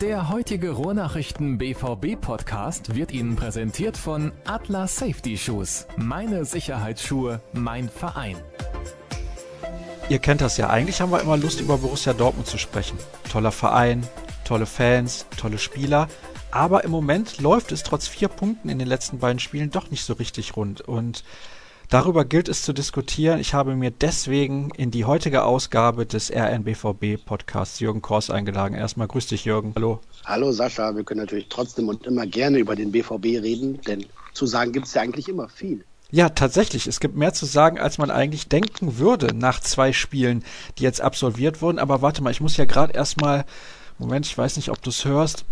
Der heutige Ruhrnachrichten BVB Podcast wird Ihnen präsentiert von Atlas Safety Shoes. Meine Sicherheitsschuhe, mein Verein. Ihr kennt das ja. Eigentlich haben wir immer Lust, über Borussia Dortmund zu sprechen. Toller Verein, tolle Fans, tolle Spieler. Aber im Moment läuft es trotz vier Punkten in den letzten beiden Spielen doch nicht so richtig rund. Und Darüber gilt es zu diskutieren. Ich habe mir deswegen in die heutige Ausgabe des RNBVB Podcasts Jürgen Kors eingeladen. Erstmal grüß dich, Jürgen. Hallo. Hallo, Sascha. Wir können natürlich trotzdem und immer gerne über den BVB reden, denn zu sagen gibt es ja eigentlich immer viel. Ja, tatsächlich. Es gibt mehr zu sagen, als man eigentlich denken würde nach zwei Spielen, die jetzt absolviert wurden. Aber warte mal, ich muss ja gerade erstmal. Moment, ich weiß nicht, ob du es hörst.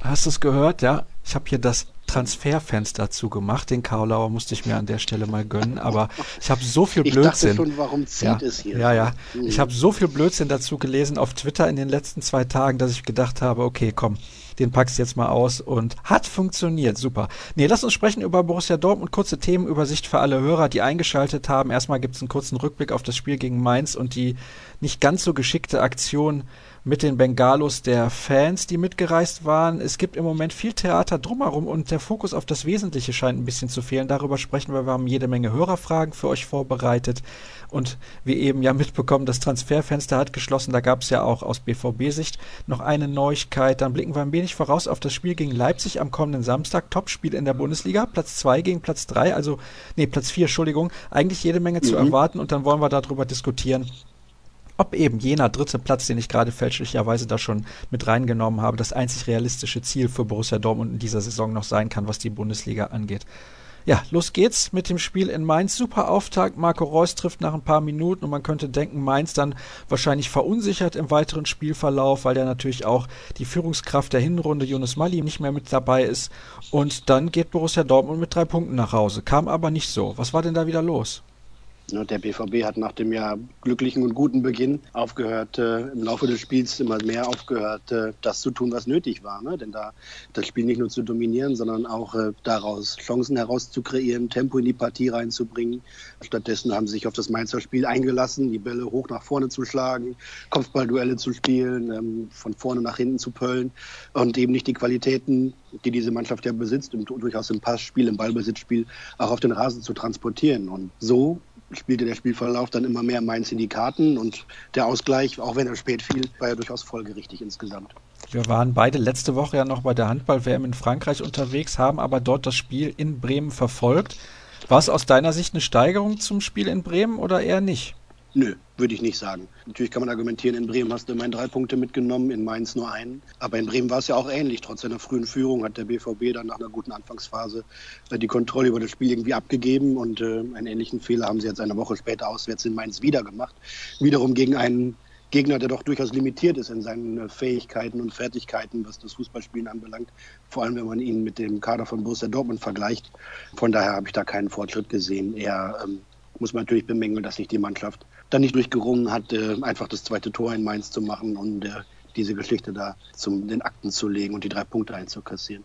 Hast du es gehört? Ja, ich habe hier das Transferfenster zugemacht. Den Karlauer musste ich mir an der Stelle mal gönnen, aber ich habe so viel Blödsinn. Ich dachte schon, warum zieht ja, es hier? Ja, ja. Mhm. Ich habe so viel Blödsinn dazu gelesen auf Twitter in den letzten zwei Tagen, dass ich gedacht habe, okay, komm, den packst jetzt mal aus und hat funktioniert. Super. Nee, lass uns sprechen über Borussia Dortmund. Kurze Themenübersicht für alle Hörer, die eingeschaltet haben. Erstmal gibt es einen kurzen Rückblick auf das Spiel gegen Mainz und die nicht ganz so geschickte Aktion mit den Bengalos der Fans, die mitgereist waren. Es gibt im Moment viel Theater drumherum und der Fokus auf das Wesentliche scheint ein bisschen zu fehlen. Darüber sprechen wir. Wir haben jede Menge Hörerfragen für euch vorbereitet. Und wie eben ja mitbekommen, das Transferfenster hat geschlossen. Da gab es ja auch aus BVB-Sicht noch eine Neuigkeit. Dann blicken wir ein wenig voraus auf das Spiel gegen Leipzig am kommenden Samstag. Topspiel in der Bundesliga. Platz 2 gegen Platz 3, also, nee, Platz 4, Entschuldigung. Eigentlich jede Menge mhm. zu erwarten und dann wollen wir darüber diskutieren, ob eben jener dritte Platz, den ich gerade fälschlicherweise da schon mit reingenommen habe, das einzig realistische Ziel für Borussia Dortmund in dieser Saison noch sein kann, was die Bundesliga angeht. Ja, los geht's mit dem Spiel in Mainz. Super Auftakt. Marco Reus trifft nach ein paar Minuten und man könnte denken, Mainz dann wahrscheinlich verunsichert im weiteren Spielverlauf, weil ja natürlich auch die Führungskraft der Hinrunde, Jonas Mali, nicht mehr mit dabei ist. Und dann geht Borussia Dortmund mit drei Punkten nach Hause. Kam aber nicht so. Was war denn da wieder los? Der BVB hat nach dem ja glücklichen und guten Beginn aufgehört, äh, im Laufe des Spiels immer mehr aufgehört, äh, das zu tun, was nötig war. Ne? Denn da das Spiel nicht nur zu dominieren, sondern auch äh, daraus Chancen herauszukreieren, Tempo in die Partie reinzubringen. Stattdessen haben sie sich auf das Mainzer Spiel eingelassen, die Bälle hoch nach vorne zu schlagen, Kopfballduelle zu spielen, ähm, von vorne nach hinten zu pöllen und eben nicht die Qualitäten, die diese Mannschaft ja besitzt, und durchaus im Passspiel, im Ballbesitzspiel, auch auf den Rasen zu transportieren. Und so spielte der Spielverlauf dann immer mehr Mainz in die Karten und der Ausgleich, auch wenn er spät fiel, war ja durchaus folgerichtig insgesamt. Wir waren beide letzte Woche ja noch bei der Handball-WM in Frankreich unterwegs, haben aber dort das Spiel in Bremen verfolgt. War es aus deiner Sicht eine Steigerung zum Spiel in Bremen oder eher nicht? Nö, würde ich nicht sagen. Natürlich kann man argumentieren, in Bremen hast du immerhin drei Punkte mitgenommen, in Mainz nur einen. Aber in Bremen war es ja auch ähnlich. Trotz seiner frühen Führung hat der BVB dann nach einer guten Anfangsphase äh, die Kontrolle über das Spiel irgendwie abgegeben. Und äh, einen ähnlichen Fehler haben sie jetzt eine Woche später auswärts in Mainz wieder gemacht. Wiederum gegen einen Gegner, der doch durchaus limitiert ist in seinen äh, Fähigkeiten und Fertigkeiten, was das Fußballspielen anbelangt. Vor allem, wenn man ihn mit dem Kader von Borussia Dortmund vergleicht. Von daher habe ich da keinen Fortschritt gesehen. Eher ähm, muss man natürlich bemängeln, dass sich die Mannschaft dann nicht durchgerungen hat, äh, einfach das zweite Tor in Mainz zu machen und äh, diese Geschichte da zum den Akten zu legen und die drei Punkte einzukassieren.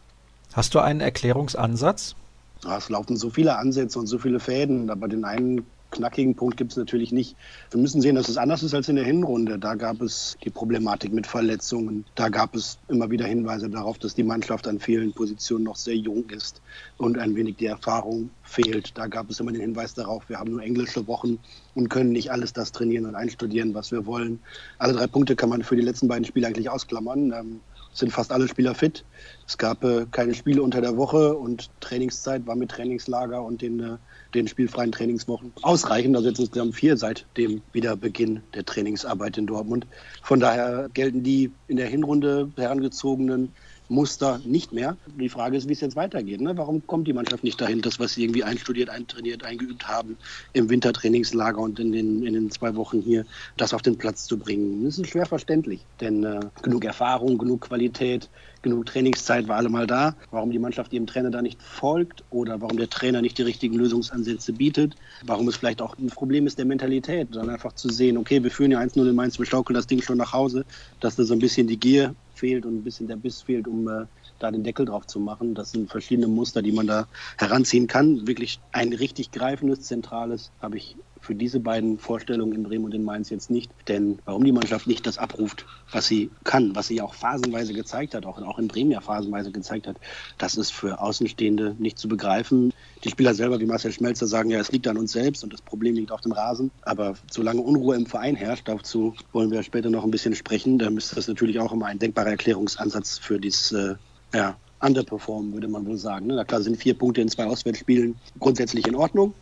Hast du einen Erklärungsansatz? Ja, es laufen so viele Ansätze und so viele Fäden, aber den einen knackigen Punkt gibt es natürlich nicht. Wir müssen sehen, dass es anders ist als in der Hinrunde. Da gab es die Problematik mit Verletzungen. Da gab es immer wieder Hinweise darauf, dass die Mannschaft an vielen Positionen noch sehr jung ist und ein wenig die Erfahrung fehlt. Da gab es immer den Hinweis darauf, wir haben nur englische Wochen und können nicht alles das trainieren und einstudieren, was wir wollen. Alle drei Punkte kann man für die letzten beiden Spiele eigentlich ausklammern. Ähm, sind fast alle Spieler fit. Es gab äh, keine Spiele unter der Woche und Trainingszeit war mit Trainingslager und den äh, den spielfreien Trainingswochen ausreichen. Also jetzt insgesamt vier seit dem Wiederbeginn der Trainingsarbeit in Dortmund. Von daher gelten die in der Hinrunde herangezogenen Muster nicht mehr. Die Frage ist, wie es jetzt weitergeht. Ne? Warum kommt die Mannschaft nicht dahin, das, was sie irgendwie einstudiert, eintrainiert, eingeübt haben im Wintertrainingslager und in den, in den zwei Wochen hier, das auf den Platz zu bringen? Das ist schwer verständlich, denn äh, genug Erfahrung, genug Qualität, genug Trainingszeit war allemal da. Warum die Mannschaft ihrem Trainer da nicht folgt oder warum der Trainer nicht die richtigen Lösungsansätze bietet, warum es vielleicht auch ein Problem ist der Mentalität, dann einfach zu sehen, okay, wir führen ja 1-0 in Mainz, wir schaukeln das Ding schon nach Hause, dass da so ein bisschen die Gier fehlt und ein bisschen der Biss fehlt, um äh, da den Deckel drauf zu machen. Das sind verschiedene Muster, die man da heranziehen kann. Wirklich ein richtig greifendes, zentrales habe ich für diese beiden Vorstellungen in Bremen und in Mainz jetzt nicht. Denn warum die Mannschaft nicht das abruft, was sie kann, was sie auch phasenweise gezeigt hat, auch, auch in Bremen ja phasenweise gezeigt hat, das ist für Außenstehende nicht zu begreifen. Die Spieler selber, wie Marcel Schmelzer, sagen ja, es liegt an uns selbst und das Problem liegt auf dem Rasen. Aber solange Unruhe im Verein herrscht, dazu wollen wir später noch ein bisschen sprechen, da müsste das natürlich auch immer ein denkbarer Erklärungsansatz für dieses äh, ja, underperformen, würde man wohl sagen. Na klar sind vier Punkte in zwei Auswärtsspielen grundsätzlich in Ordnung.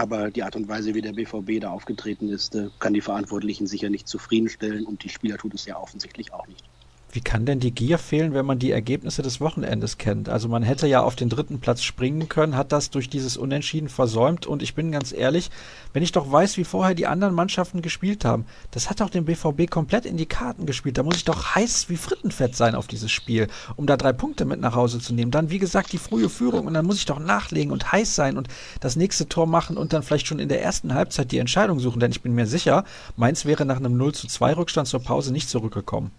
Aber die Art und Weise, wie der BVB da aufgetreten ist, äh, kann die Verantwortlichen sicher nicht zufriedenstellen und die Spieler tut es ja offensichtlich auch nicht. Wie kann denn die Gier fehlen, wenn man die Ergebnisse des Wochenendes kennt? Also man hätte ja auf den dritten Platz springen können, hat das durch dieses Unentschieden versäumt und ich bin ganz ehrlich, wenn ich doch weiß, wie vorher die anderen Mannschaften gespielt haben, das hat doch dem BVB komplett in die Karten gespielt. Da muss ich doch heiß wie Frittenfett sein auf dieses Spiel, um da drei Punkte mit nach Hause zu nehmen. Dann, wie gesagt, die frühe Führung und dann muss ich doch nachlegen und heiß sein und das nächste Tor machen und dann vielleicht schon in der ersten Halbzeit die Entscheidung suchen, denn ich bin mir sicher, Mainz wäre nach einem 0 zu 2 Rückstand zur Pause nicht zurückgekommen.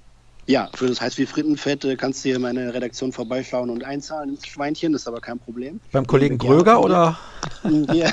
Ja, für das heißt wie Frittenfett äh, kannst du hier meine Redaktion vorbeischauen und einzahlen ins Schweinchen, das ist aber kein Problem. Beim Kollegen Gröger oder? Ja,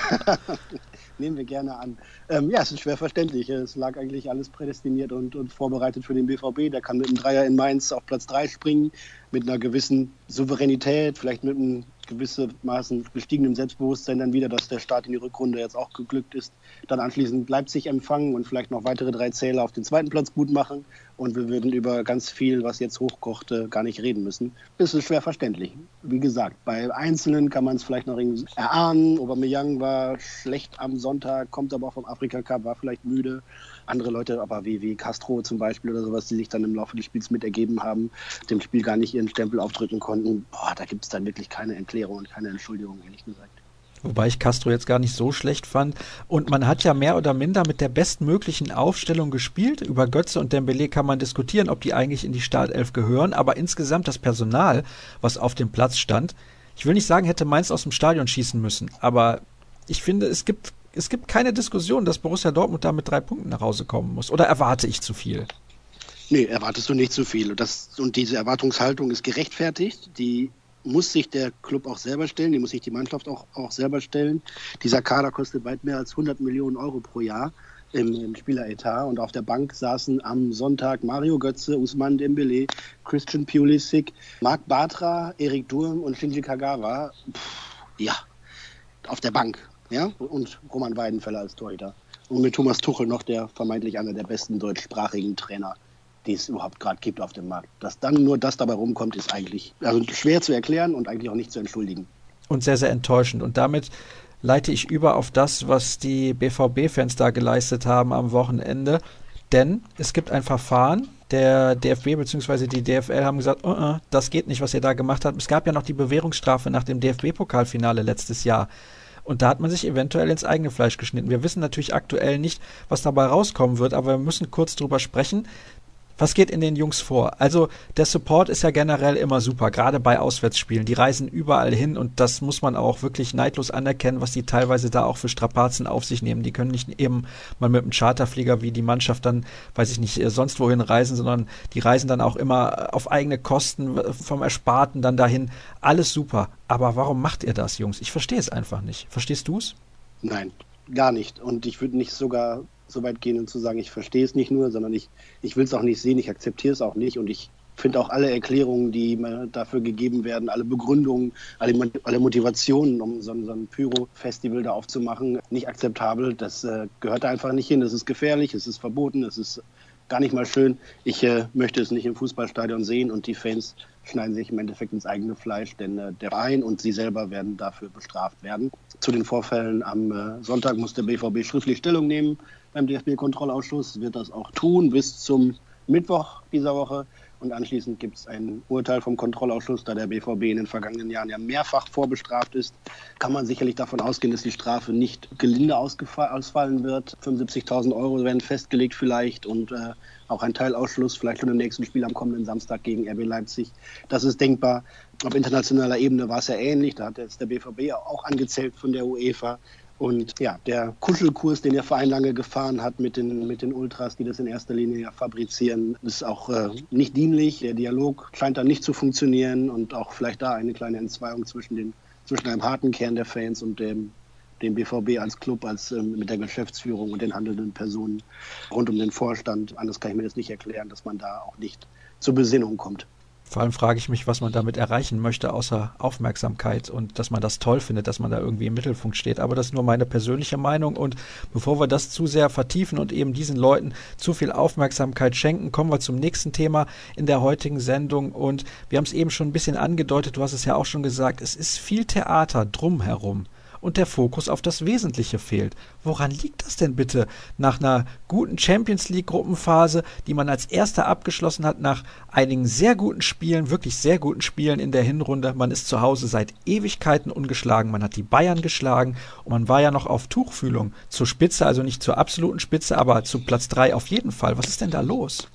nehmen wir gerne an. Ähm, ja, es ist schwer verständlich. Es lag eigentlich alles prädestiniert und, und vorbereitet für den BVB. Der kann mit einem Dreier in Mainz auf Platz 3 springen, mit einer gewissen Souveränität, vielleicht mit einem gewissermaßen gestiegenem Selbstbewusstsein dann wieder, dass der Start in die Rückrunde jetzt auch geglückt ist. Dann anschließend Leipzig empfangen und vielleicht noch weitere drei Zähler auf den zweiten Platz gut machen. Und wir würden über ganz viel, was jetzt hochkocht, gar nicht reden müssen. Ist schwer verständlich. Wie gesagt, bei Einzelnen kann man es vielleicht noch erahnen. Aubameyang war schlecht am Sonntag, kommt aber auch vom Afrika Cup, war vielleicht müde. Andere Leute, aber wie, wie Castro zum Beispiel oder sowas, die sich dann im Laufe des Spiels mitergeben haben, dem Spiel gar nicht ihren Stempel aufdrücken konnten. Boah, da gibt es dann wirklich keine Erklärung und keine Entschuldigung, ehrlich gesagt. Wobei ich Castro jetzt gar nicht so schlecht fand. Und man hat ja mehr oder minder mit der bestmöglichen Aufstellung gespielt. Über Götze und Dembele kann man diskutieren, ob die eigentlich in die Startelf gehören. Aber insgesamt das Personal, was auf dem Platz stand, ich will nicht sagen, hätte Mainz aus dem Stadion schießen müssen. Aber ich finde, es gibt, es gibt keine Diskussion, dass Borussia Dortmund da mit drei Punkten nach Hause kommen muss. Oder erwarte ich zu viel? Nee, erwartest du nicht zu viel. Und, das, und diese Erwartungshaltung ist gerechtfertigt. Die muss sich der Club auch selber stellen, die muss sich die Mannschaft auch, auch selber stellen. Dieser Kader kostet weit mehr als 100 Millionen Euro pro Jahr im, im Spieleretat und auf der Bank saßen am Sonntag Mario Götze, Usman Dembele, Christian Pulisic, Marc Bartra, Erik Durm und Shinji Kagawa. Pff, ja, auf der Bank. Ja? Und Roman Weidenfeller als Torhüter. Und mit Thomas Tuchel noch der vermeintlich einer der besten deutschsprachigen Trainer die es überhaupt gerade gibt auf dem Markt. Dass dann nur das dabei rumkommt, ist eigentlich also schwer zu erklären und eigentlich auch nicht zu entschuldigen. Und sehr, sehr enttäuschend. Und damit leite ich über auf das, was die BVB-Fans da geleistet haben am Wochenende. Denn es gibt ein Verfahren. Der DFB bzw. die DFL haben gesagt, uh -uh, das geht nicht, was ihr da gemacht habt. Es gab ja noch die Bewährungsstrafe nach dem DFB-Pokalfinale letztes Jahr. Und da hat man sich eventuell ins eigene Fleisch geschnitten. Wir wissen natürlich aktuell nicht, was dabei rauskommen wird, aber wir müssen kurz drüber sprechen. Was geht in den Jungs vor? Also der Support ist ja generell immer super, gerade bei Auswärtsspielen. Die reisen überall hin und das muss man auch wirklich neidlos anerkennen, was die teilweise da auch für Strapazen auf sich nehmen. Die können nicht eben mal mit einem Charterflieger wie die Mannschaft dann, weiß ich nicht, äh, sonst wohin reisen, sondern die reisen dann auch immer auf eigene Kosten vom Ersparten dann dahin. Alles super. Aber warum macht ihr das, Jungs? Ich verstehe es einfach nicht. Verstehst du es? Nein, gar nicht. Und ich würde nicht sogar so weit gehen und zu sagen, ich verstehe es nicht nur, sondern ich, ich will es auch nicht sehen, ich akzeptiere es auch nicht und ich finde auch alle Erklärungen, die dafür gegeben werden, alle Begründungen, alle, alle Motivationen, um so, so ein Pyro-Festival da aufzumachen, nicht akzeptabel. Das äh, gehört da einfach nicht hin. Das ist gefährlich, es ist verboten, es ist gar nicht mal schön. Ich äh, möchte es nicht im Fußballstadion sehen und die Fans schneiden sich im Endeffekt ins eigene Fleisch, denn äh, der Verein und sie selber werden dafür bestraft werden. Zu den Vorfällen am äh, Sonntag muss der BVB schriftlich Stellung nehmen beim DFB-Kontrollausschuss, wird das auch tun bis zum Mittwoch dieser Woche. Und anschließend gibt es ein Urteil vom Kontrollausschuss, da der BVB in den vergangenen Jahren ja mehrfach vorbestraft ist. Kann man sicherlich davon ausgehen, dass die Strafe nicht gelinde ausfallen wird. 75.000 Euro werden festgelegt vielleicht und äh, auch ein Teilausschluss, vielleicht schon im nächsten Spiel am kommenden Samstag gegen RB Leipzig. Das ist denkbar. Auf internationaler Ebene war es ja ähnlich. Da hat jetzt der BVB auch angezählt von der UEFA. Und ja, der Kuschelkurs, den der Verein lange gefahren hat mit den, mit den Ultras, die das in erster Linie ja fabrizieren, ist auch äh, nicht dienlich. Der Dialog scheint da nicht zu funktionieren und auch vielleicht da eine kleine Entzweiung zwischen, den, zwischen einem harten Kern der Fans und dem den BVB als Club, als ähm, mit der Geschäftsführung und den handelnden Personen rund um den Vorstand. Anders kann ich mir das nicht erklären, dass man da auch nicht zur Besinnung kommt. Vor allem frage ich mich, was man damit erreichen möchte, außer Aufmerksamkeit und dass man das toll findet, dass man da irgendwie im Mittelpunkt steht. Aber das ist nur meine persönliche Meinung. Und bevor wir das zu sehr vertiefen und eben diesen Leuten zu viel Aufmerksamkeit schenken, kommen wir zum nächsten Thema in der heutigen Sendung. Und wir haben es eben schon ein bisschen angedeutet, du hast es ja auch schon gesagt, es ist viel Theater drumherum und der Fokus auf das Wesentliche fehlt. Woran liegt das denn bitte? Nach einer guten Champions League Gruppenphase, die man als erster abgeschlossen hat, nach einigen sehr guten Spielen, wirklich sehr guten Spielen in der Hinrunde. Man ist zu Hause seit Ewigkeiten ungeschlagen. Man hat die Bayern geschlagen und man war ja noch auf Tuchfühlung zur Spitze, also nicht zur absoluten Spitze, aber zu Platz drei auf jeden Fall. Was ist denn da los?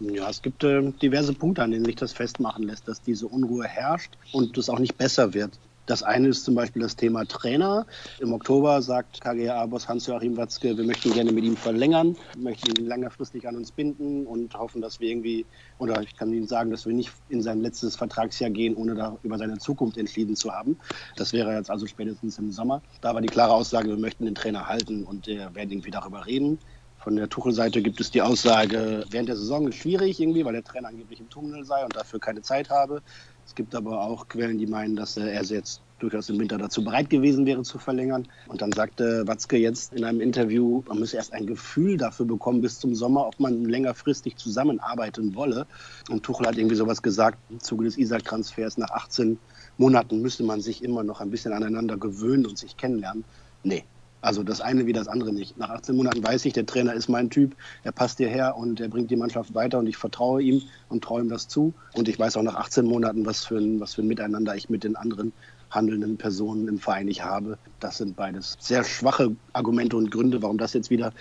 Ja, es gibt äh, diverse Punkte, an denen sich das festmachen lässt, dass diese Unruhe herrscht und es auch nicht besser wird. Das eine ist zum Beispiel das Thema Trainer. Im Oktober sagt KGA-Boss Hans-Joachim Watzke, wir möchten gerne mit ihm verlängern, möchten ihn längerfristig an uns binden und hoffen, dass wir irgendwie, oder ich kann Ihnen sagen, dass wir nicht in sein letztes Vertragsjahr gehen, ohne da über seine Zukunft entschieden zu haben. Das wäre jetzt also spätestens im Sommer. Da war die klare Aussage, wir möchten den Trainer halten und wir werden irgendwie darüber reden. Von der Tuchel-Seite gibt es die Aussage, während der Saison ist schwierig irgendwie, weil der Trainer angeblich im Tunnel sei und dafür keine Zeit habe. Es gibt aber auch Quellen, die meinen, dass er jetzt durchaus im Winter dazu bereit gewesen wäre zu verlängern. Und dann sagte Watzke jetzt in einem Interview, man müsse erst ein Gefühl dafür bekommen bis zum Sommer, ob man längerfristig zusammenarbeiten wolle. Und Tuchel hat irgendwie sowas gesagt, im Zuge des Isaac-Transfers nach 18 Monaten müsste man sich immer noch ein bisschen aneinander gewöhnen und sich kennenlernen. Nee, also das eine wie das andere nicht. Nach 18 Monaten weiß ich, der Trainer ist mein Typ, er passt hierher und er bringt die Mannschaft weiter und ich vertraue ihm und traue ihm das zu. Und ich weiß auch nach 18 Monaten, was für ein, was für ein Miteinander ich mit den anderen handelnden Personen im Verein nicht habe. Das sind beides sehr schwache Argumente und Gründe, warum das jetzt wieder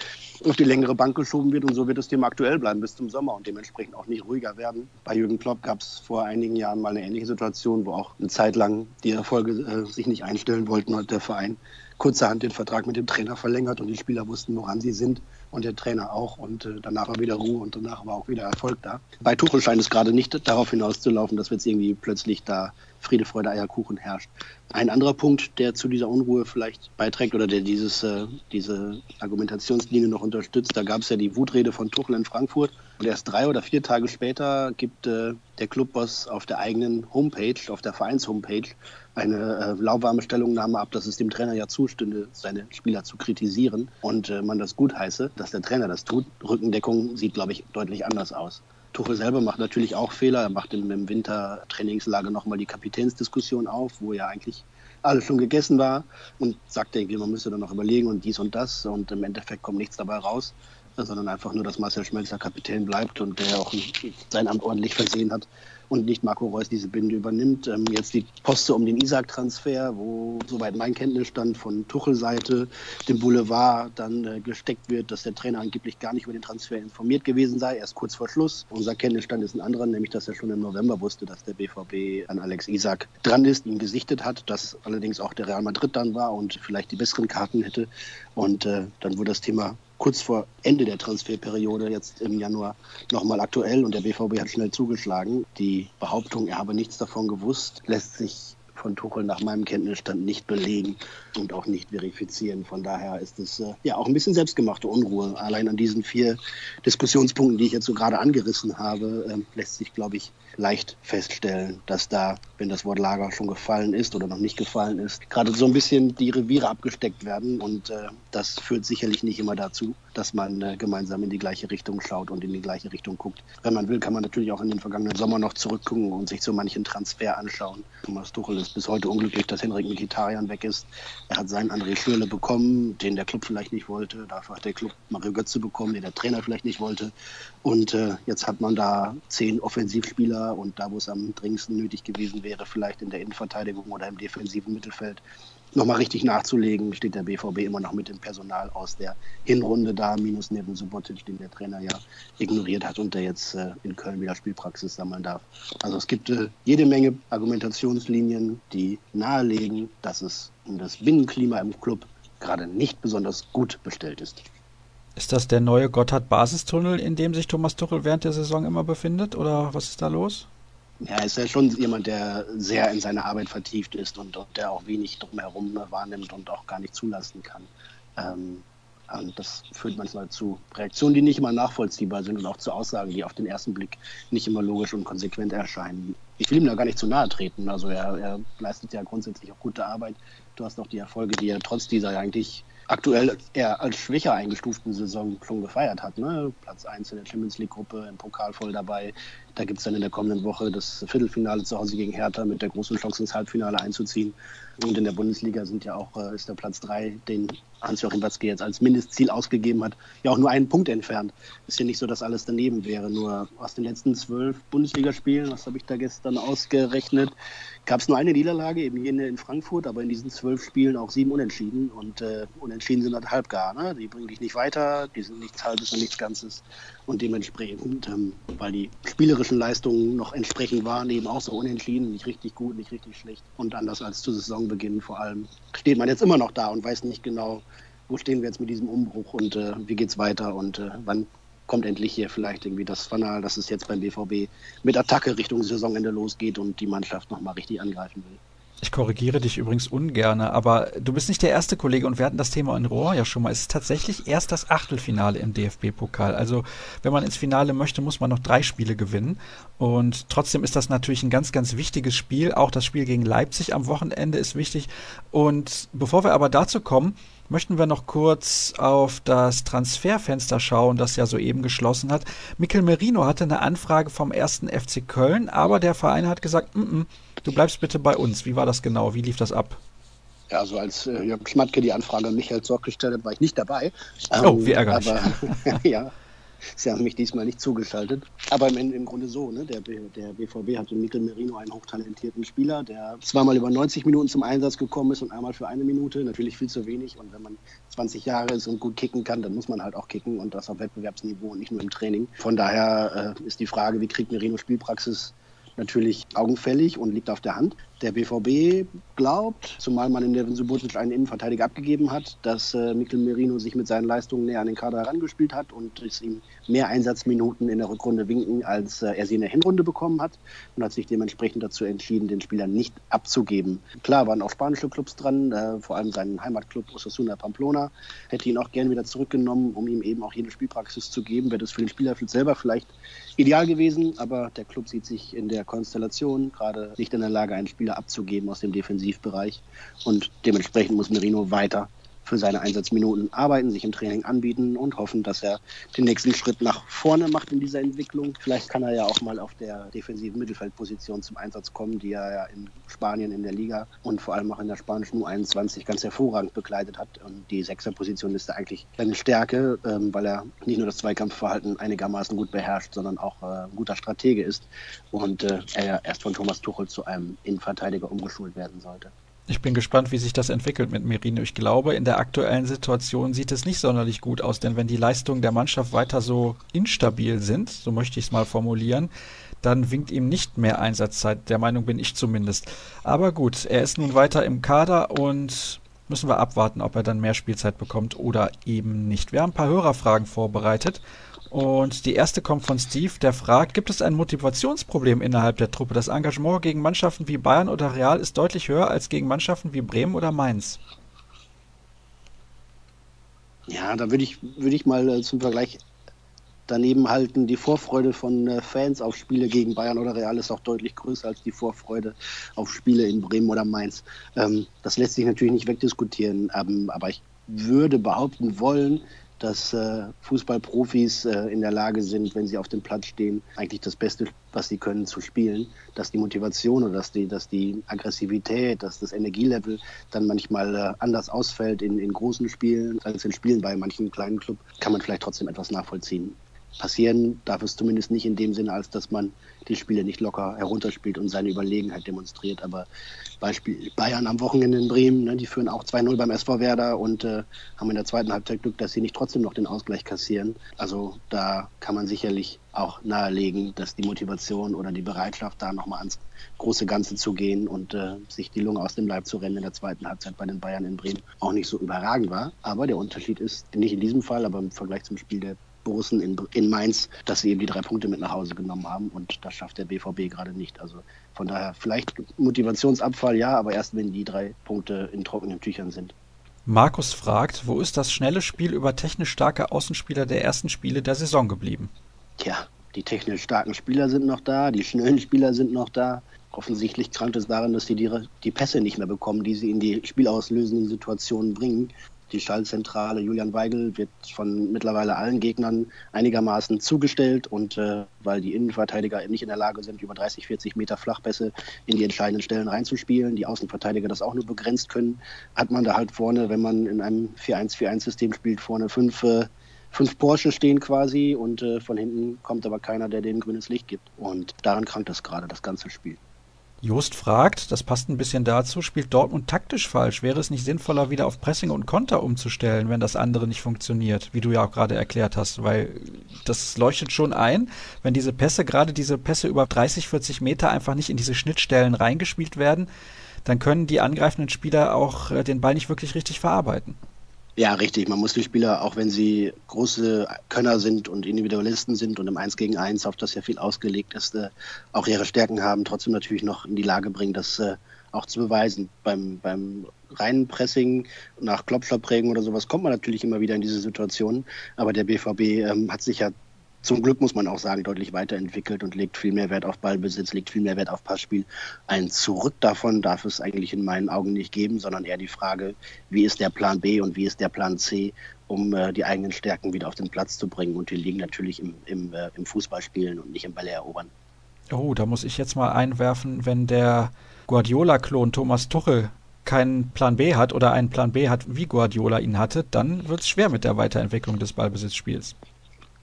auf die längere Bank geschoben wird. Und so wird das Thema aktuell bleiben bis zum Sommer und dementsprechend auch nicht ruhiger werden. Bei Jürgen Klopp gab es vor einigen Jahren mal eine ähnliche Situation, wo auch eine Zeit lang die Erfolge äh, sich nicht einstellen wollten und der Verein kurzerhand den Vertrag mit dem Trainer verlängert und die Spieler wussten, woran sie sind und der Trainer auch und äh, danach war wieder Ruhe und danach war auch wieder Erfolg da. Bei Tuchel scheint es gerade nicht darauf hinauszulaufen, dass jetzt irgendwie plötzlich da Friede, Freude, Eierkuchen herrscht. Ein anderer Punkt, der zu dieser Unruhe vielleicht beiträgt oder der dieses, äh, diese Argumentationslinie noch unterstützt, da gab es ja die Wutrede von Tuchel in Frankfurt und erst drei oder vier Tage später gibt äh, der Clubboss auf der eigenen Homepage, auf der Vereins-Homepage, eine äh, lauwarme Stellungnahme ab, dass es dem Trainer ja zustünde, seine Spieler zu kritisieren und äh, man das gut heiße, dass der Trainer das tut. Rückendeckung sieht, glaube ich, deutlich anders aus. Tuchel selber macht natürlich auch Fehler. Er macht im, im Winter Trainingslager nochmal die Kapitänsdiskussion auf, wo ja eigentlich alles schon gegessen war und sagt irgendwie, man müsste dann noch überlegen und dies und das und im Endeffekt kommt nichts dabei raus, sondern einfach nur, dass Marcel Schmelzer Kapitän bleibt und der auch sein Amt ordentlich versehen hat und nicht Marco Reus diese Binde übernimmt. Ähm, jetzt die Poste um den Isaac-Transfer, wo soweit mein Kenntnisstand von Tuchel-Seite dem Boulevard dann äh, gesteckt wird, dass der Trainer angeblich gar nicht über den Transfer informiert gewesen sei, erst kurz vor Schluss. Unser Kenntnisstand ist ein anderer, nämlich dass er schon im November wusste, dass der BVB an Alex Isaac dran ist, ihn gesichtet hat, dass allerdings auch der Real Madrid dann war und vielleicht die besseren Karten hätte. Und äh, dann wurde das Thema kurz vor Ende der Transferperiode, jetzt im Januar, nochmal aktuell und der BVB hat schnell zugeschlagen. Die Behauptung, er habe nichts davon gewusst, lässt sich von Tuchel nach meinem Kenntnisstand nicht belegen und auch nicht verifizieren. Von daher ist es äh, ja auch ein bisschen selbstgemachte Unruhe. Allein an diesen vier Diskussionspunkten, die ich jetzt so gerade angerissen habe, äh, lässt sich, glaube ich, leicht feststellen, dass da, wenn das Wort Lager schon gefallen ist oder noch nicht gefallen ist, gerade so ein bisschen die Reviere abgesteckt werden. Und äh, das führt sicherlich nicht immer dazu, dass man äh, gemeinsam in die gleiche Richtung schaut und in die gleiche Richtung guckt. Wenn man will, kann man natürlich auch in den vergangenen Sommer noch zurückgucken und sich so manchen Transfer anschauen. Thomas Tuchel ist bis heute unglücklich, dass Henrik Mikitarian weg ist. Er hat seinen André Schürle bekommen, den der Club vielleicht nicht wollte. Dafür hat der Club Mario Götze bekommen, den der Trainer vielleicht nicht wollte. Und äh, jetzt hat man da zehn Offensivspieler und da, wo es am dringendsten nötig gewesen wäre, vielleicht in der Innenverteidigung oder im defensiven Mittelfeld, nochmal richtig nachzulegen, steht der BVB immer noch mit dem Personal aus der Hinrunde da, minus neben Subotic, den der Trainer ja ignoriert hat und der jetzt äh, in Köln wieder Spielpraxis sammeln darf. Also es gibt äh, jede Menge Argumentationslinien, die nahelegen, dass es um das Binnenklima im Club gerade nicht besonders gut bestellt ist. Ist das der neue Gotthard-Basistunnel, in dem sich Thomas Tuchel während der Saison immer befindet? Oder was ist da los? Ja, ist ja schon jemand, der sehr in seine Arbeit vertieft ist und, und der auch wenig drumherum wahrnimmt und auch gar nicht zulassen kann. Ähm, und das führt manchmal zu Reaktionen, die nicht immer nachvollziehbar sind und auch zu Aussagen, die auf den ersten Blick nicht immer logisch und konsequent erscheinen. Ich will ihm da gar nicht zu nahe treten. Also er, er leistet ja grundsätzlich auch gute Arbeit. Du hast auch die Erfolge, die er trotz dieser eigentlich aktuell eher als schwächer eingestuften Saison schon gefeiert hat. Ne? Platz 1 in der Champions League-Gruppe, im Pokal voll dabei. Da gibt es dann in der kommenden Woche das Viertelfinale zu Hause gegen Hertha mit der großen Chance ins Halbfinale einzuziehen. Und in der Bundesliga sind ja auch, äh, ist der Platz 3, den Hans-Joachim Watzke jetzt als Mindestziel ausgegeben hat, ja auch nur einen Punkt entfernt. Ist ja nicht so, dass alles daneben wäre. Nur aus den letzten zwölf Bundesligaspielen, was habe ich da gestern ausgerechnet, gab es nur eine Niederlage, eben jene in Frankfurt, aber in diesen zwölf Spielen auch sieben Unentschieden. Und äh, Unentschieden sind halt halbgar. Ne? Die bringen dich nicht weiter, die sind nichts Halbes und nichts Ganzes. Und dementsprechend, ähm, weil die spielerischen Leistungen noch entsprechend waren, eben auch so unentschieden, nicht richtig gut, nicht richtig schlecht. Und anders als zu Saisonbeginn vor allem, steht man jetzt immer noch da und weiß nicht genau, wo stehen wir jetzt mit diesem Umbruch und äh, wie geht's weiter und äh, wann kommt endlich hier vielleicht irgendwie das Fanal, dass es jetzt beim BVB mit Attacke Richtung Saisonende losgeht und die Mannschaft nochmal richtig angreifen will. Ich korrigiere dich übrigens ungerne, aber du bist nicht der erste Kollege und wir hatten das Thema in Rohr ja schon mal. Es ist tatsächlich erst das Achtelfinale im DFB-Pokal. Also wenn man ins Finale möchte, muss man noch drei Spiele gewinnen. Und trotzdem ist das natürlich ein ganz, ganz wichtiges Spiel. Auch das Spiel gegen Leipzig am Wochenende ist wichtig. Und bevor wir aber dazu kommen, möchten wir noch kurz auf das Transferfenster schauen, das ja soeben geschlossen hat. Mikel Merino hatte eine Anfrage vom ersten FC Köln, aber der Verein hat gesagt, mm -mm, du bleibst bitte bei uns. Wie war das genau? Wie lief das ab? Ja, also als äh, Jörg Schmatke die Anfrage an Michael Zorc gestellt hat, war ich nicht dabei. Oh, wie ärgerlich. Aber, ja, Sie haben mich diesmal nicht zugeschaltet. Aber im, im Grunde so, ne? der, der BVB hatte Mikel Merino einen hochtalentierten Spieler, der zweimal über 90 Minuten zum Einsatz gekommen ist und einmal für eine Minute. Natürlich viel zu wenig. Und wenn man 20 Jahre ist und gut kicken kann, dann muss man halt auch kicken und das auf Wettbewerbsniveau und nicht nur im Training. Von daher äh, ist die Frage, wie kriegt Merino Spielpraxis natürlich augenfällig und liegt auf der Hand. Der BVB glaubt, zumal man in Devin Subotic einen Innenverteidiger abgegeben hat, dass äh, Mikel Merino sich mit seinen Leistungen näher an den Kader herangespielt hat und es ihm mehr Einsatzminuten in der Rückrunde winken, als äh, er sie in der Hinrunde bekommen hat und hat sich dementsprechend dazu entschieden, den Spieler nicht abzugeben. Klar waren auch spanische Clubs dran, äh, vor allem sein Heimatclub Osasuna Pamplona, hätte ihn auch gern wieder zurückgenommen, um ihm eben auch jede Spielpraxis zu geben. Wäre das für den Spieler selber vielleicht ideal gewesen, aber der Club sieht sich in der Konstellation gerade nicht in der Lage, ein Spiel Spieler abzugeben aus dem Defensivbereich. Und dementsprechend muss Merino weiter für seine Einsatzminuten arbeiten, sich im Training anbieten und hoffen, dass er den nächsten Schritt nach vorne macht in dieser Entwicklung. Vielleicht kann er ja auch mal auf der defensiven Mittelfeldposition zum Einsatz kommen, die er ja in Spanien in der Liga und vor allem auch in der spanischen U21 ganz hervorragend begleitet hat. Und die Sechserposition ist da eigentlich eine Stärke, ähm, weil er nicht nur das Zweikampfverhalten einigermaßen gut beherrscht, sondern auch äh, ein guter Stratege ist und äh, er erst von Thomas Tuchel zu einem Innenverteidiger umgeschult werden sollte. Ich bin gespannt, wie sich das entwickelt mit Merino. Ich glaube, in der aktuellen Situation sieht es nicht sonderlich gut aus, denn wenn die Leistungen der Mannschaft weiter so instabil sind, so möchte ich es mal formulieren, dann winkt ihm nicht mehr Einsatzzeit. Der Meinung bin ich zumindest. Aber gut, er ist nun weiter im Kader und müssen wir abwarten, ob er dann mehr Spielzeit bekommt oder eben nicht. Wir haben ein paar Hörerfragen vorbereitet und die erste kommt von Steve, der fragt, gibt es ein Motivationsproblem innerhalb der Truppe? Das Engagement gegen Mannschaften wie Bayern oder Real ist deutlich höher als gegen Mannschaften wie Bremen oder Mainz. Ja, da würde ich, würd ich mal äh, zum Vergleich daneben halten, die Vorfreude von äh, Fans auf Spiele gegen Bayern oder Real ist auch deutlich größer als die Vorfreude auf Spiele in Bremen oder Mainz. Ähm, das lässt sich natürlich nicht wegdiskutieren, ähm, aber ich würde behaupten wollen, dass äh, Fußballprofis äh, in der Lage sind, wenn sie auf dem Platz stehen, eigentlich das Beste, was sie können, zu spielen. Dass die Motivation oder dass die, dass die Aggressivität, dass das Energielevel dann manchmal äh, anders ausfällt in, in großen Spielen als in Spielen bei manchen kleinen Clubs, kann man vielleicht trotzdem etwas nachvollziehen passieren darf es zumindest nicht in dem Sinne, als dass man die Spiele nicht locker herunterspielt und seine Überlegenheit demonstriert. Aber Beispiel Bayern am Wochenende in Bremen, ne, die führen auch 2-0 beim SV Werder und äh, haben in der zweiten Halbzeit Glück, dass sie nicht trotzdem noch den Ausgleich kassieren. Also da kann man sicherlich auch nahelegen, dass die Motivation oder die Bereitschaft, da nochmal ans große Ganze zu gehen und äh, sich die Lunge aus dem Leib zu rennen in der zweiten Halbzeit bei den Bayern in Bremen auch nicht so überragend war. Aber der Unterschied ist nicht in diesem Fall, aber im Vergleich zum Spiel der Borussen in, in Mainz, dass sie eben die drei Punkte mit nach Hause genommen haben und das schafft der BVB gerade nicht. Also von daher vielleicht Motivationsabfall, ja, aber erst wenn die drei Punkte in trockenen Tüchern sind. Markus fragt, wo ist das schnelle Spiel über technisch starke Außenspieler der ersten Spiele der Saison geblieben? Tja, die technisch starken Spieler sind noch da, die schnellen Spieler sind noch da. Offensichtlich krankt es daran, dass sie die, die Pässe nicht mehr bekommen, die sie in die spielauslösenden Situationen bringen. Die Schallzentrale Julian Weigel wird von mittlerweile allen Gegnern einigermaßen zugestellt und äh, weil die Innenverteidiger nicht in der Lage sind, über 30, 40 Meter Flachpässe in die entscheidenden Stellen reinzuspielen, die Außenverteidiger das auch nur begrenzt können, hat man da halt vorne, wenn man in einem 4-1-4-1-System spielt, vorne fünf äh, fünf Porsche stehen quasi und äh, von hinten kommt aber keiner, der denen grünes Licht gibt. Und daran krankt das gerade, das ganze Spiel. Jost fragt, das passt ein bisschen dazu, spielt Dortmund taktisch falsch? Wäre es nicht sinnvoller, wieder auf Pressing und Konter umzustellen, wenn das andere nicht funktioniert, wie du ja auch gerade erklärt hast? Weil das leuchtet schon ein, wenn diese Pässe, gerade diese Pässe über 30, 40 Meter einfach nicht in diese Schnittstellen reingespielt werden, dann können die angreifenden Spieler auch äh, den Ball nicht wirklich richtig verarbeiten. Ja, richtig. Man muss die Spieler, auch wenn sie große Könner sind und Individualisten sind und im 1 gegen 1, auf das ja viel ausgelegt ist, äh, auch ihre Stärken haben, trotzdem natürlich noch in die Lage bringen, das äh, auch zu beweisen. Beim, beim reinen Pressing nach Klopferprägen oder sowas kommt man natürlich immer wieder in diese Situation. Aber der BVB ähm, hat sich ja zum Glück muss man auch sagen, deutlich weiterentwickelt und legt viel mehr Wert auf Ballbesitz, legt viel mehr Wert auf Passspiel. Ein Zurück davon darf es eigentlich in meinen Augen nicht geben, sondern eher die Frage, wie ist der Plan B und wie ist der Plan C, um äh, die eigenen Stärken wieder auf den Platz zu bringen. Und die liegen natürlich im, im, äh, im Fußballspielen und nicht im Bälle erobern. Oh, da muss ich jetzt mal einwerfen, wenn der Guardiola-Klon Thomas Tuchel keinen Plan B hat oder einen Plan B hat, wie Guardiola ihn hatte, dann wird es schwer mit der Weiterentwicklung des Ballbesitzspiels.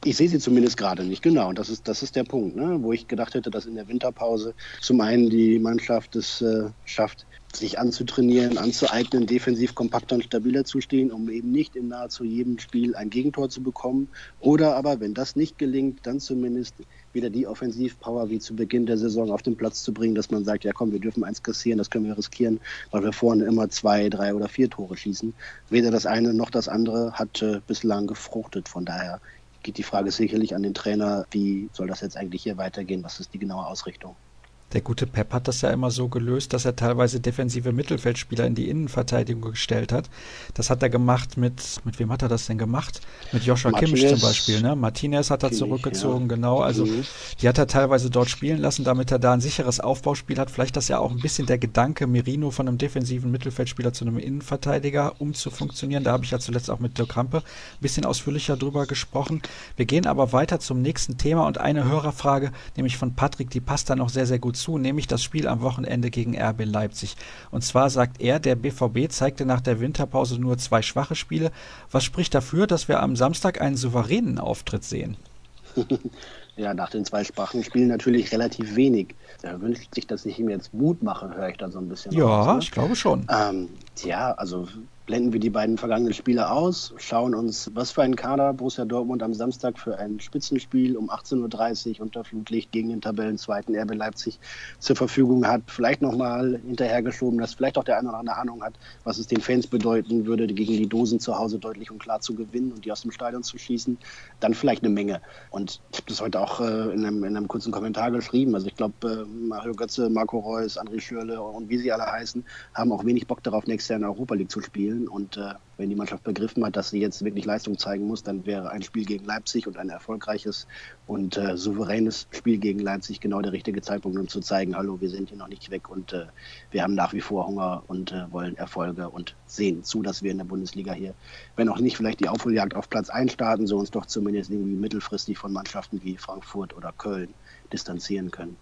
Ich sehe sie zumindest gerade nicht, genau. Und das ist, das ist der Punkt, ne? wo ich gedacht hätte, dass in der Winterpause zum einen die Mannschaft es äh, schafft, sich anzutrainieren, anzueignen, defensiv kompakter und stabiler zu stehen, um eben nicht in nahezu jedem Spiel ein Gegentor zu bekommen. Oder aber, wenn das nicht gelingt, dann zumindest wieder die Offensivpower wie zu Beginn der Saison auf den Platz zu bringen, dass man sagt, ja komm, wir dürfen eins kassieren, das können wir riskieren, weil wir vorne immer zwei, drei oder vier Tore schießen. Weder das eine noch das andere hat äh, bislang gefruchtet. Von daher geht die Frage sicherlich an den Trainer, wie soll das jetzt eigentlich hier weitergehen? Was ist die genaue Ausrichtung? Der gute Pep hat das ja immer so gelöst, dass er teilweise defensive Mittelfeldspieler in die Innenverteidigung gestellt hat. Das hat er gemacht mit, mit wem hat er das denn gemacht? Mit Joshua Martinez. Kimmich zum Beispiel, ne? Martinez hat er zurückgezogen, ja. genau. Also mhm. die hat er teilweise dort spielen lassen, damit er da ein sicheres Aufbauspiel hat. Vielleicht das ja auch ein bisschen der Gedanke, Merino von einem defensiven Mittelfeldspieler zu einem Innenverteidiger umzufunktionieren. Da habe ich ja zuletzt auch mit Dirk Rampe ein bisschen ausführlicher drüber gesprochen. Wir gehen aber weiter zum nächsten Thema und eine Hörerfrage, nämlich von Patrick, die passt da noch sehr, sehr gut zu zu, nämlich das Spiel am Wochenende gegen RB Leipzig. Und zwar sagt er, der BVB zeigte nach der Winterpause nur zwei schwache Spiele. Was spricht dafür, dass wir am Samstag einen souveränen Auftritt sehen? ja, nach den zwei schwachen Spielen natürlich relativ wenig. Er wünscht sich, dass ich ihm jetzt Mut mache, höre ich da so ein bisschen. Ja, raus, ne? ich glaube schon. Ähm, ja, also blenden wir die beiden vergangenen Spiele aus, schauen uns, was für ein Kader Borussia Dortmund am Samstag für ein Spitzenspiel um 18.30 Uhr unter Flutlicht gegen den Tabellenzweiten RB Leipzig zur Verfügung hat. Vielleicht nochmal hinterhergeschoben, dass vielleicht auch der eine oder andere Ahnung hat, was es den Fans bedeuten würde, gegen die Dosen zu Hause deutlich und klar zu gewinnen und die aus dem Stadion zu schießen. Dann vielleicht eine Menge. Und ich habe das heute auch äh, in, einem, in, einem, kurzen Kommentar geschrieben. Also ich glaube, äh, Mario Götze, Marco Reus, André Schürle und wie sie alle heißen, haben auch wenig Bock darauf, nächstes Jahr in der Europa League zu spielen spielen. Und äh, wenn die Mannschaft begriffen hat, dass sie jetzt wirklich Leistung zeigen muss, dann wäre ein Spiel gegen Leipzig und ein erfolgreiches und äh, souveränes Spiel gegen Leipzig genau der richtige Zeitpunkt, um zu zeigen, hallo, wir sind hier noch nicht weg und äh, wir haben nach wie vor Hunger und äh, wollen Erfolge und sehen zu, dass wir in der Bundesliga hier, wenn auch nicht vielleicht die Aufholjagd auf Platz 1 starten, so uns doch zumindest irgendwie mittelfristig von Mannschaften wie Frankfurt oder Köln distanzieren können.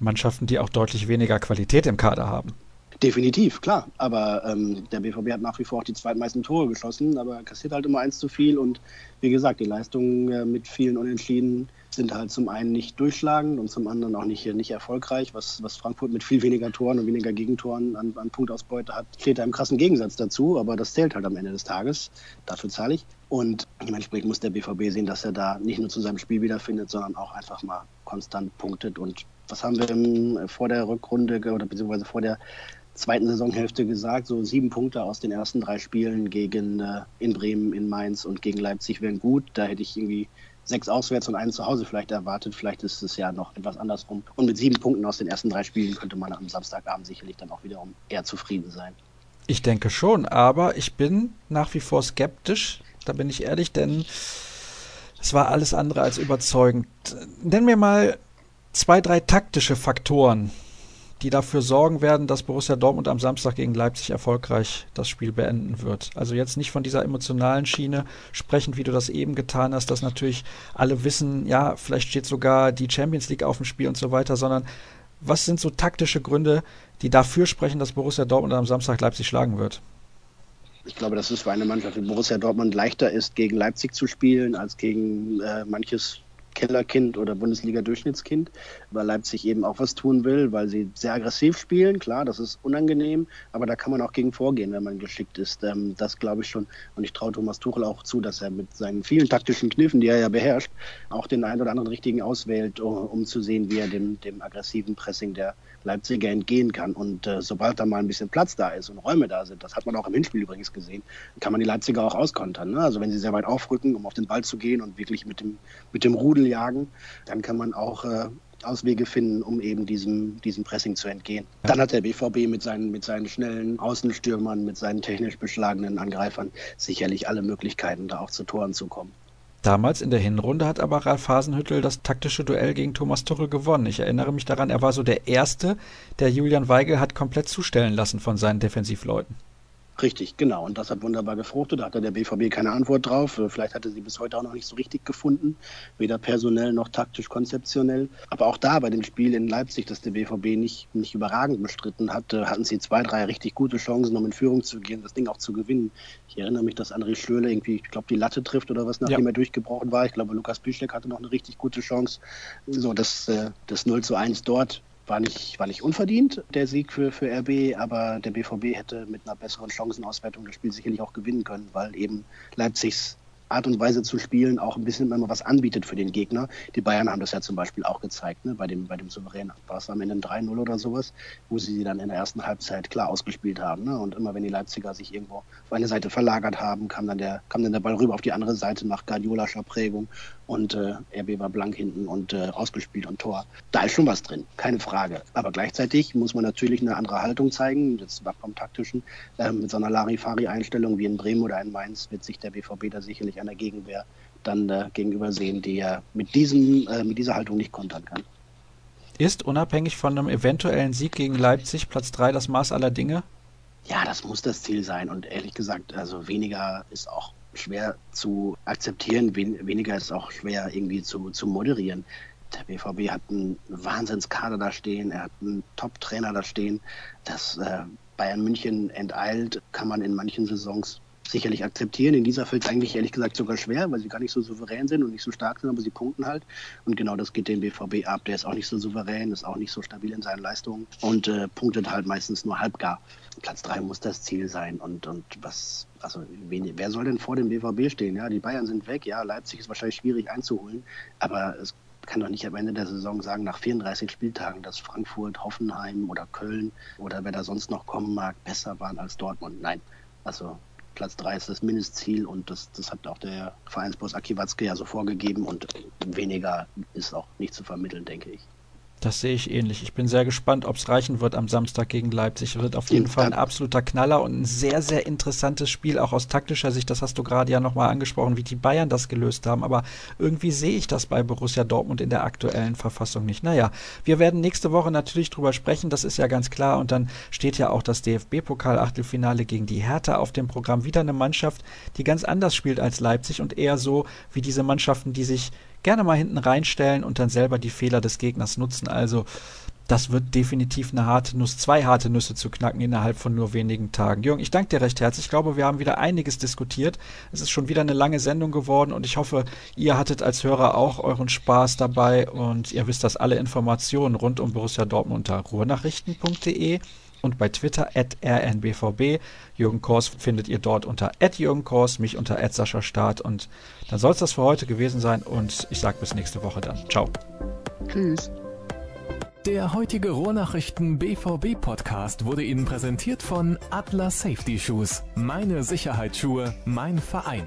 Mannschaften, die auch deutlich weniger Qualität im Kader haben. Definitiv, klar. Aber ähm, der BVB hat nach wie vor auch die zweitmeisten Tore geschossen, aber kassiert halt immer eins zu viel. Und wie gesagt, die Leistungen äh, mit vielen Unentschieden sind halt zum einen nicht durchschlagend und zum anderen auch nicht, nicht erfolgreich. Was, was Frankfurt mit viel weniger Toren und weniger Gegentoren an, an Punktausbeute hat, steht da im krassen Gegensatz dazu. Aber das zählt halt am Ende des Tages. Dafür zahle ich. Und dementsprechend muss der BVB sehen, dass er da nicht nur zu seinem Spiel wiederfindet, sondern auch einfach mal konstant punktet. Und was haben wir im, vor der Rückrunde oder beziehungsweise vor der zweiten Saisonhälfte gesagt, so sieben Punkte aus den ersten drei Spielen gegen äh, in Bremen, in Mainz und gegen Leipzig wären gut. Da hätte ich irgendwie sechs auswärts und einen zu Hause vielleicht erwartet. Vielleicht ist es ja noch etwas andersrum. Und mit sieben Punkten aus den ersten drei Spielen könnte man am Samstagabend sicherlich dann auch wiederum eher zufrieden sein. Ich denke schon, aber ich bin nach wie vor skeptisch. Da bin ich ehrlich, denn es war alles andere als überzeugend. Nenn mir mal zwei, drei taktische Faktoren, die dafür sorgen werden, dass Borussia Dortmund am Samstag gegen Leipzig erfolgreich das Spiel beenden wird. Also jetzt nicht von dieser emotionalen Schiene sprechend, wie du das eben getan hast, dass natürlich alle wissen, ja, vielleicht steht sogar die Champions League auf dem Spiel und so weiter, sondern was sind so taktische Gründe, die dafür sprechen, dass Borussia Dortmund am Samstag Leipzig schlagen wird? Ich glaube, dass es für eine Mannschaft wie Borussia Dortmund leichter ist, gegen Leipzig zu spielen, als gegen äh, manches Kellerkind oder Bundesliga-Durchschnittskind, weil Leipzig eben auch was tun will, weil sie sehr aggressiv spielen. Klar, das ist unangenehm, aber da kann man auch gegen vorgehen, wenn man geschickt ist. Ähm, das glaube ich schon. Und ich traue Thomas Tuchel auch zu, dass er mit seinen vielen taktischen Kniffen, die er ja beherrscht, auch den einen oder anderen richtigen auswählt, um zu sehen, wie er dem, dem aggressiven Pressing der Leipziger entgehen kann. Und äh, sobald da mal ein bisschen Platz da ist und Räume da sind, das hat man auch im Hinspiel übrigens gesehen, kann man die Leipziger auch auskontern. Ne? Also wenn sie sehr weit aufrücken, um auf den Ball zu gehen und wirklich mit dem, mit dem Rudel jagen, dann kann man auch äh, Auswege finden, um eben diesem, diesem Pressing zu entgehen. Ja. Dann hat der BVB mit seinen, mit seinen schnellen Außenstürmern, mit seinen technisch beschlagenen Angreifern sicherlich alle Möglichkeiten, da auch zu Toren zu kommen. Damals in der Hinrunde hat aber Ralf Hasenhüttel das taktische Duell gegen Thomas Tuchel gewonnen. Ich erinnere mich daran, er war so der Erste, der Julian Weigel hat komplett zustellen lassen von seinen Defensivleuten. Richtig, genau. Und das hat wunderbar gefruchtet. Da hatte der BVB keine Antwort drauf. Vielleicht hatte sie bis heute auch noch nicht so richtig gefunden. Weder personell noch taktisch konzeptionell. Aber auch da bei dem Spiel in Leipzig, das der BVB nicht, nicht überragend bestritten hat, hatten sie zwei, drei richtig gute Chancen, um in Führung zu gehen, das Ding auch zu gewinnen. Ich erinnere mich, dass André Schlöle irgendwie, ich glaube, die Latte trifft oder was, nachdem ja. er durchgebrochen war. Ich glaube, Lukas Piszczek hatte noch eine richtig gute Chance. So, das, äh, das 0 zu 1 dort war nicht, war nicht unverdient, der Sieg für, für RB, aber der BVB hätte mit einer besseren Chancenauswertung das Spiel sicherlich auch gewinnen können, weil eben Leipzigs Art und Weise zu spielen auch ein bisschen immer was anbietet für den Gegner. Die Bayern haben das ja zum Beispiel auch gezeigt, ne? bei dem, bei dem Souverän war es am Ende ein 3-0 oder sowas, wo sie sie dann in der ersten Halbzeit klar ausgespielt haben. Ne? Und immer wenn die Leipziger sich irgendwo auf eine Seite verlagert haben, kam dann der, kam dann der Ball rüber auf die andere Seite nach Guardiolascher Prägung und äh, RB war blank hinten und äh, ausgespielt und Tor. Da ist schon was drin, keine Frage. Aber gleichzeitig muss man natürlich eine andere Haltung zeigen, jetzt vom taktischen, äh, mit so einer Larifari-Einstellung wie in Bremen oder in Mainz wird sich der BVB da sicherlich einer Gegenwehr dann äh, gegenüber sehen, die er mit, diesem, äh, mit dieser Haltung nicht kontern kann. Ist unabhängig von einem eventuellen Sieg gegen Leipzig Platz 3 das Maß aller Dinge? Ja, das muss das Ziel sein. Und ehrlich gesagt, also weniger ist auch schwer zu akzeptieren, wen weniger ist auch schwer irgendwie zu, zu moderieren. Der BVB hat einen Wahnsinnskader da stehen, er hat einen Top-Trainer da stehen. Das äh, Bayern München enteilt, kann man in manchen Saisons sicherlich akzeptieren. In dieser fällt es eigentlich ehrlich gesagt sogar schwer, weil sie gar nicht so souverän sind und nicht so stark sind, aber sie punkten halt. Und genau das geht dem BVB ab. Der ist auch nicht so souverän, ist auch nicht so stabil in seinen Leistungen und äh, punktet halt meistens nur halbgar. Platz 3 muss das Ziel sein. Und, und was, also wen, wer soll denn vor dem BVB stehen? Ja, die Bayern sind weg, ja, Leipzig ist wahrscheinlich schwierig einzuholen, aber es kann doch nicht am Ende der Saison sagen, nach 34 Spieltagen, dass Frankfurt, Hoffenheim oder Köln oder wer da sonst noch kommen mag, besser waren als Dortmund. Nein. Also Platz 3 ist das Mindestziel und das, das hat auch der Vereinsboss Aki Watzke ja so vorgegeben und weniger ist auch nicht zu vermitteln, denke ich. Das sehe ich ähnlich. Ich bin sehr gespannt, ob es reichen wird am Samstag gegen Leipzig. Wird auf jeden Fall ein absoluter Knaller und ein sehr, sehr interessantes Spiel, auch aus taktischer Sicht. Das hast du gerade ja nochmal angesprochen, wie die Bayern das gelöst haben. Aber irgendwie sehe ich das bei Borussia Dortmund in der aktuellen Verfassung nicht. Naja, wir werden nächste Woche natürlich drüber sprechen, das ist ja ganz klar. Und dann steht ja auch das DFB-Pokal-Achtelfinale gegen die Hertha auf dem Programm. Wieder eine Mannschaft, die ganz anders spielt als Leipzig und eher so wie diese Mannschaften, die sich gerne mal hinten reinstellen und dann selber die Fehler des Gegners nutzen. Also das wird definitiv eine harte Nuss, zwei harte Nüsse zu knacken innerhalb von nur wenigen Tagen. Jürgen, ich danke dir recht herzlich. Ich glaube, wir haben wieder einiges diskutiert. Es ist schon wieder eine lange Sendung geworden und ich hoffe, ihr hattet als Hörer auch euren Spaß dabei und ihr wisst, dass alle Informationen rund um Borussia Dortmund unter ruhrnachrichten.de und bei Twitter at rnbvb. Jürgen Kors findet ihr dort unter at Jürgen Kors, mich unter at Sascha Staat. Und dann soll es das für heute gewesen sein und ich sage bis nächste Woche dann. Ciao. Tschüss. Der heutige Rohrnachrichten BVB Podcast wurde Ihnen präsentiert von Atlas Safety Shoes. Meine Sicherheitsschuhe, mein Verein.